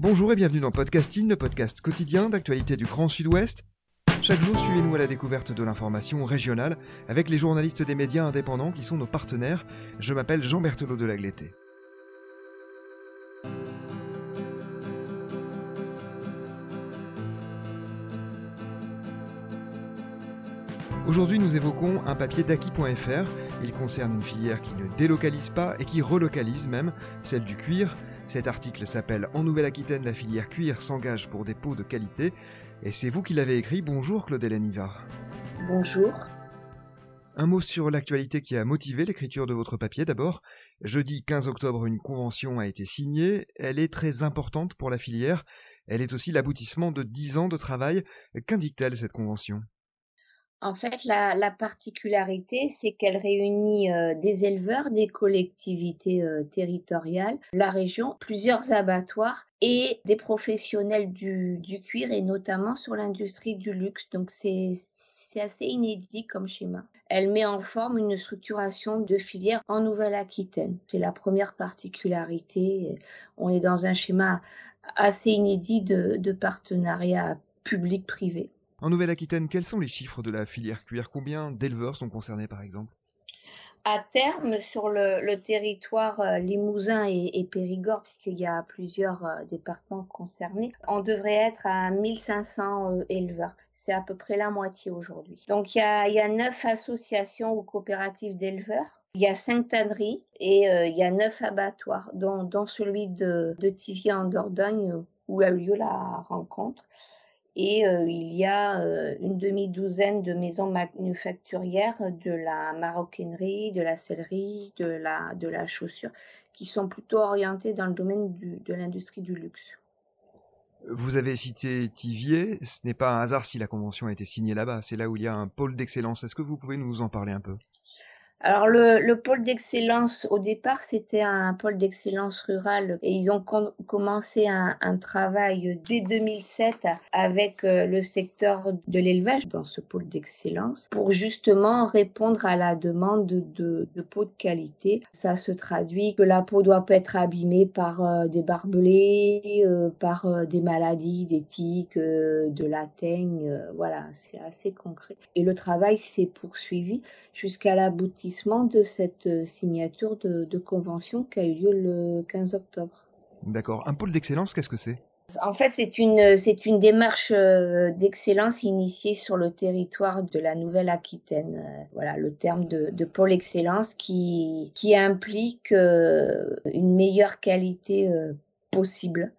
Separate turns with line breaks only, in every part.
Bonjour et bienvenue dans Podcasting, le podcast quotidien d'actualité du Grand Sud-Ouest. Chaque jour, suivez-nous à la découverte de l'information régionale avec les journalistes des médias indépendants qui sont nos partenaires. Je m'appelle Jean Berthelot de Lagleté. Aujourd'hui, nous évoquons un papier d'Aki.fr. Il concerne une filière qui ne délocalise pas et qui relocalise même, celle du cuir. Cet article s'appelle En Nouvelle-Aquitaine, la filière cuir s'engage pour des pots de qualité. Et c'est vous qui l'avez écrit. Bonjour Claude Niva.
Bonjour.
Un mot sur l'actualité qui a motivé l'écriture de votre papier d'abord. Jeudi 15 octobre, une convention a été signée. Elle est très importante pour la filière. Elle est aussi l'aboutissement de dix ans de travail. Qu'indique-t-elle cette convention?
En fait, la, particularité, c'est qu'elle réunit euh, des éleveurs, des collectivités euh, territoriales, la région, plusieurs abattoirs et des professionnels du, cuir et notamment sur l'industrie du luxe. Donc c'est assez inédit comme schéma. Elle met en forme une structuration de filière en Nouvelle-Aquitaine. C'est la première particularité. On est dans un schéma assez inédit de partenariat public-privé.
En Nouvelle-Aquitaine, quels sont les chiffres de la filière cuir Combien d'éleveurs sont concernés par exemple?
À terme, sur le, territoire euh, Limousin et, Périgord, puisqu'il y a plusieurs euh, départements concernés, on devrait être à 1500 euh, éleveurs. C'est à peu près la moitié aujourd'hui. Donc il y, a, neuf associations ou coopératives d'éleveurs. Il y a cinq tanneries et il y a neuf abattoirs, dont, celui de, de Tivier en Dordogne où a eu lieu la rencontre et euh, il y a euh, une demi-douzaine de maisons manufacturières de la maroquinerie, de la sellerie, de la, de la chaussure, qui sont plutôt orientées dans le domaine de l'industrie du luxe.
Vous avez cité Tivier, ce n'est pas un hasard si la convention a été signée là-bas, c'est là où il y a un pôle d'excellence. Est-ce que vous pouvez nous en parler un peu?
Alors le, pôle d'excellence, au départ, c'était un pôle d'excellence rural et ils ont commencé un, travail dès 2007 avec euh, le secteur de l'élevage dans ce pôle d'excellence pour justement répondre à la demande de, de, peau de qualité. Ça se traduit que la peau doit pas être abîmée par euh, des barbelés, euh, par des maladies, des tiques, de la teigne. voilà, c'est assez concret. Et le travail s'est poursuivi jusqu'à de cette euh, signature de, convention qui a eu lieu le 15 octobre.
D'accord. Un pôle d'excellence, qu'est-ce que c'est?
En fait, c'est une, c'est une démarche euh, d'excellence initiée sur le territoire de la Nouvelle-Aquitaine. Euh, voilà, le terme de, de pôle excellence qui, qui implique une meilleure qualité possible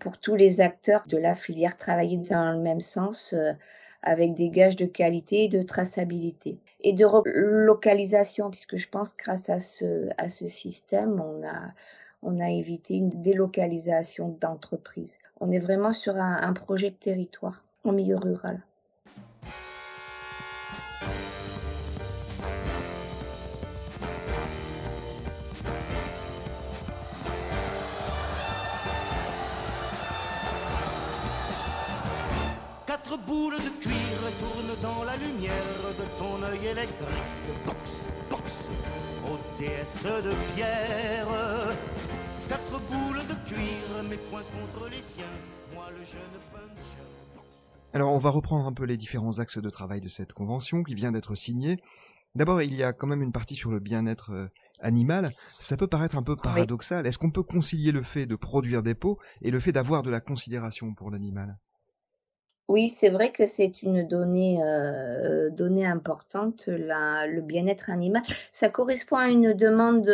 pour tous les acteurs de la filière travailler dans le même sens avec des gages de qualité et de traçabilité. Et de localisation, puisque je pense que grâce à ce, à ce système, on a, on a évité une délocalisation d'entreprises. On est vraiment sur un, un projet de territoire en milieu rural.
Quatre boules de cuir tournent dans la lumière de ton œil électrique. Box, box, déesse de pierre. Quatre boules de cuir, mes poings contre les siens. Moi, le jeune puncher.
Alors, on va reprendre un peu les différents axes de travail de cette convention qui vient d'être signée. D'abord, il y a quand même une partie sur le bien-être euh, animal. Ça peut paraître un peu paradoxal. Est-ce qu'on peut concilier le fait de produire des peaux et le fait d'avoir de la considération pour l'animal?
Oui, c'est vrai que c'est une donnée, euh, donnée importante, le bien-être animal. Ça correspond à une demande,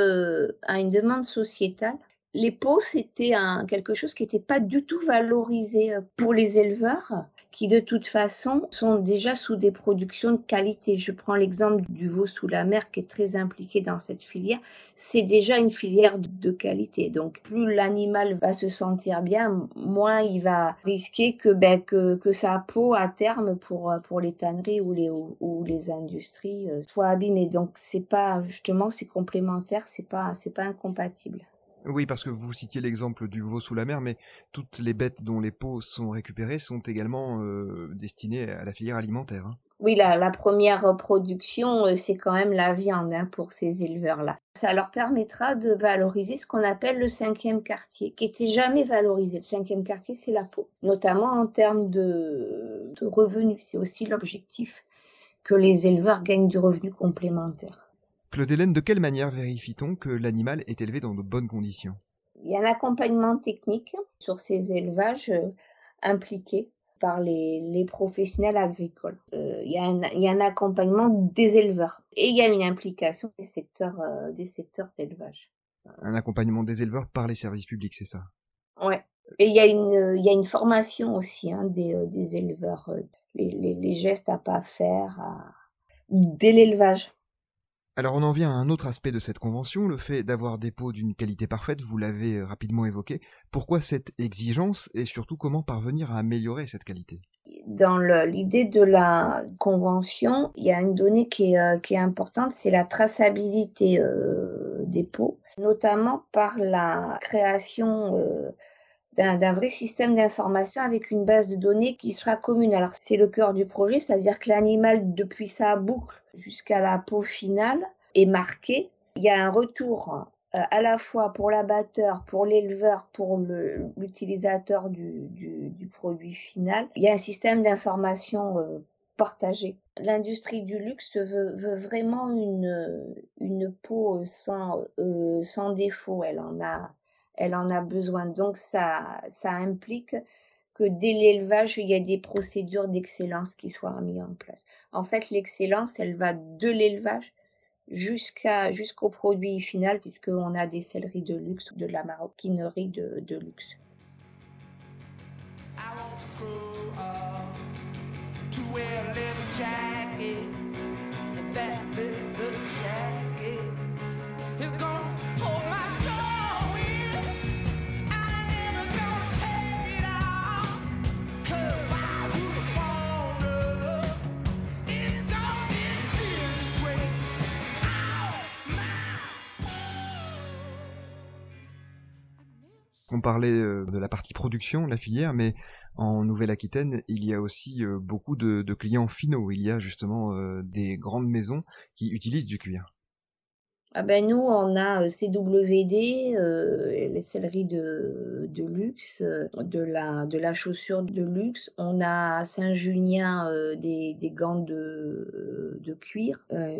à une demande sociétale. Les peaux, c'était quelque chose qui n'était pas du tout valorisé euh, pour les éleveurs, qui de toute façon sont déjà sous des productions de qualité. Je prends l'exemple du veau sous la mer qui est très impliqué dans cette filière. C'est déjà une filière de qualité. Donc plus l'animal va se sentir bien, moins il va risquer que, ben, que, que sa peau à terme pour, pour les tanneries ou les, ou, les industries euh, soit abîmée. Donc c'est pas justement c'est complémentaire, c'est pas c'est pas incompatible.
Oui, parce que vous citiez l'exemple du veau sous la mer, mais toutes les bêtes dont les peaux sont récupérées sont également euh, destinées à la filière alimentaire. Hein.
Oui, la, la, première production, euh, c'est quand même la viande hein, pour ces éleveurs-là. Ça leur permettra de valoriser ce qu'on appelle le cinquième quartier, qui était jamais valorisé. Le cinquième quartier, c'est la peau, notamment en termes de, de revenus. C'est aussi l'objectif que les éleveurs gagnent du revenu complémentaire.
Claude Hélène, de quelle manière vérifie-t-on que l'animal est élevé dans de bonnes conditions?
Il y a un accompagnement technique sur ces élevages euh, impliqués par les, professionnels agricoles. Euh, il, y a un, accompagnement des éleveurs et il y a une implication des secteurs euh, des secteurs d'élevage.
Un accompagnement des éleveurs par les services publics, c'est ça?
Ouais. Et il y a une il y a une formation aussi hein, des, des éleveurs, les, les, les, gestes à pas faire à... dès l'élevage.
Alors on en vient à un autre aspect de cette convention, le fait d'avoir des peaux d'une qualité parfaite, vous l'avez euh, rapidement évoqué. Pourquoi cette exigence et surtout comment parvenir à améliorer cette qualité?
Dans l'idée de la convention, il y a une donnée qui est, euh, importante, c'est la traçabilité euh, des peaux, notamment par la création d'un vrai système d'information avec une base de données qui sera commune. Alors c'est le cœur du projet, c'est-à-dire que l'animal, depuis sa boucle jusqu'à la peau finale, est marqué. Il y a un retour euh, à la fois pour l'abatteur, pour l'éleveur, pour l'utilisateur du, du, du, produit final. Il y a un système d'information euh, partagé. L'industrie du luxe veut, veut, vraiment une, une peau sans, euh, sans défaut. Elle en a elle en a besoin. Donc ça, ça implique que dès l'élevage, il y a des procédures d'excellence qui soient mises en place. En fait, l'excellence, elle va de l'élevage jusqu'à jusqu'au produit final, puisqu'on a des céleries de luxe ou de la maroquinerie de, de luxe.
On parlait euh, de la partie production, la filière, mais en Nouvelle-Aquitaine, il y a aussi euh, beaucoup de, clients finaux. Il y a justement euh, des grandes maisons qui utilisent du cuir.
Ah ben nous, on a CWD, les selleries de, luxe, de la, chaussure de luxe. On a Saint-Junien des, des gants de, cuir.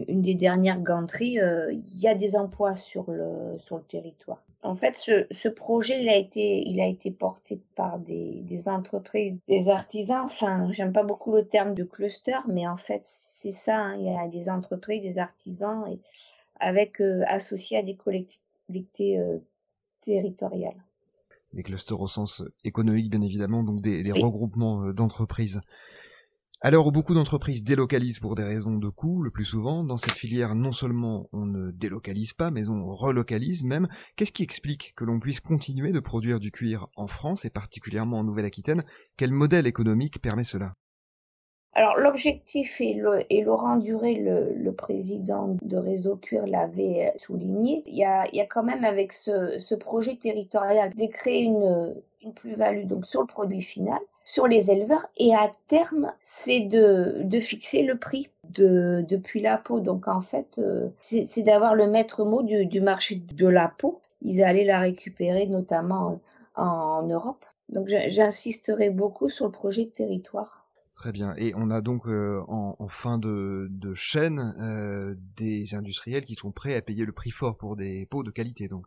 une des dernières ganteries, il y a des emplois sur le territoire en fait, ce, ce, projet, il a été, il a été porté par des, des entreprises, des artisans. Enfin, j'aime pas beaucoup le terme de cluster, mais en fait, c'est ça. Hein. Il y a des entreprises, des artisans, et avec euh, associés à des collectivités euh, territoriales.
Des clusters au sens économique, bien évidemment, donc des, des regroupements euh, Alors où beaucoup d'entreprises délocalisent pour des raisons de coût, le plus souvent, dans cette filière, non seulement on ne délocalise pas, mais on relocalise même. Qu'est-ce qui explique que l'on puisse continuer de produire du cuir en France et particulièrement en Nouvelle-Aquitaine? Quel modèle économique permet cela?
Alors l'objectif, et, Laurent Duré, le, président de Réseau Cuir, l'avait souligné, il y a, quand même avec ce, projet territorial de créer une, une plus-value donc sur le produit final, sur les éleveurs et à terme, c'est de, de fixer le prix de, depuis la peau. Donc en fait, euh, c'est d'avoir le maître mot du, marché de la peau. Ils allaient la récupérer notamment en, Europe. Donc j'insisterai beaucoup sur le projet de territoire.
Très bien. Et on a donc euh, en, fin de, chaîne euh, des industriels qui sont prêts à payer le prix fort pour des peaux de qualité. Donc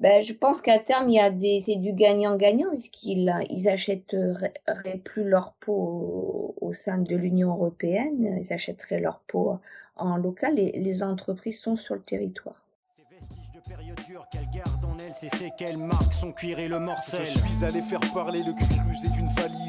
ben, je pense qu'à terme, il y a des, c'est du gagnant-gagnant puisqu'ils ils achèteraient plus leur peau au, sein de l'Union européenne, ils achèteraient leur peau en local et les entreprises sont sur le territoire.
Ces vestiges de période dure qu'elle garde en elle, c'est qu'elle marque son cuir et le morcel.
Je suis allé faire parler le cuir usé d'une valise,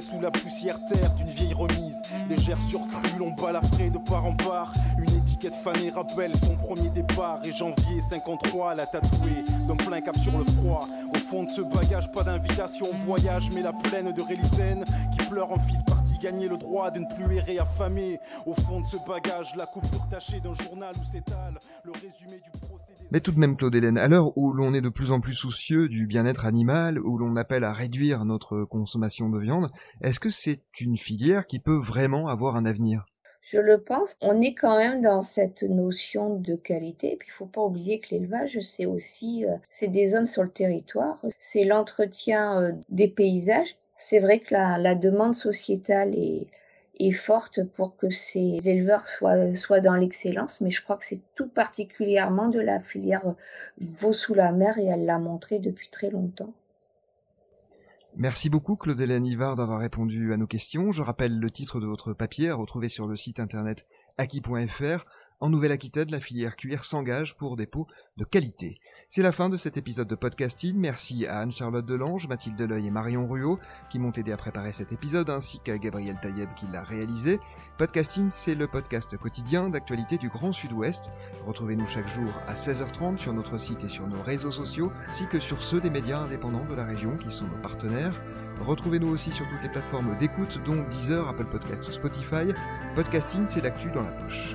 sous la poussière terre d'une vieille remise. Légère surcrue, l'on balafré de part en part. Une étiquette fanée rappelle son premier départ. Et janvier 53, la tatouée d'un plein cap sur le froid. Au fond de ce bagage, pas d'invitation au voyage, mais la plaine de Rélisène qui pleure en fils parti gagner le droit de ne plus errer affamé. Au fond de ce bagage, la coupure tachée d'un journal où s'étale le résumé du procédé.
Mais tout de même, Claude Hélène, à l'heure où l'on est de plus en plus soucieux du bien-être animal, où l'on appelle à réduire notre consommation de viande, est-ce que c'est une filière qui peut vraiment avoir un avenir?
Je le pense. On est quand même dans cette notion de qualité. Puis il faut pas oublier que l'élevage, c'est aussi, euh, c'est des hommes sur le territoire, c'est l'entretien euh, des paysages. C'est vrai que la, demande sociétale est, forte pour que ces éleveurs soient, dans l'excellence, mais je crois que c'est tout particulièrement de la filière veau sous la mer et elle l'a montré depuis très longtemps.
Merci beaucoup Claude Hélène d'avoir répondu à nos questions. Je rappelle le titre de votre papier à retrouver sur le site internet acquis.fr. En Nouvelle-Aquitaine, la filière cuir s'engage pour des pots de qualité. C'est la fin de cet épisode de podcasting. Merci à Anne-Charlotte Delange, Mathilde Deleuil et Marion Ruot qui m'ont aidé à préparer cet épisode, ainsi qu'à Gabriel Taïeb qui l'a réalisé. Podcasting, c'est le podcast quotidien d'actualité du Grand Sud-Ouest. Retrouvez-nous chaque jour à 16h30 sur notre site et sur nos réseaux sociaux, ainsi que sur ceux des médias indépendants de la région qui sont nos partenaires. Retrouvez-nous aussi sur toutes les plateformes d'écoute, dont Deezer, Apple Podcasts ou Spotify. Podcasting, c'est l'actu dans la poche.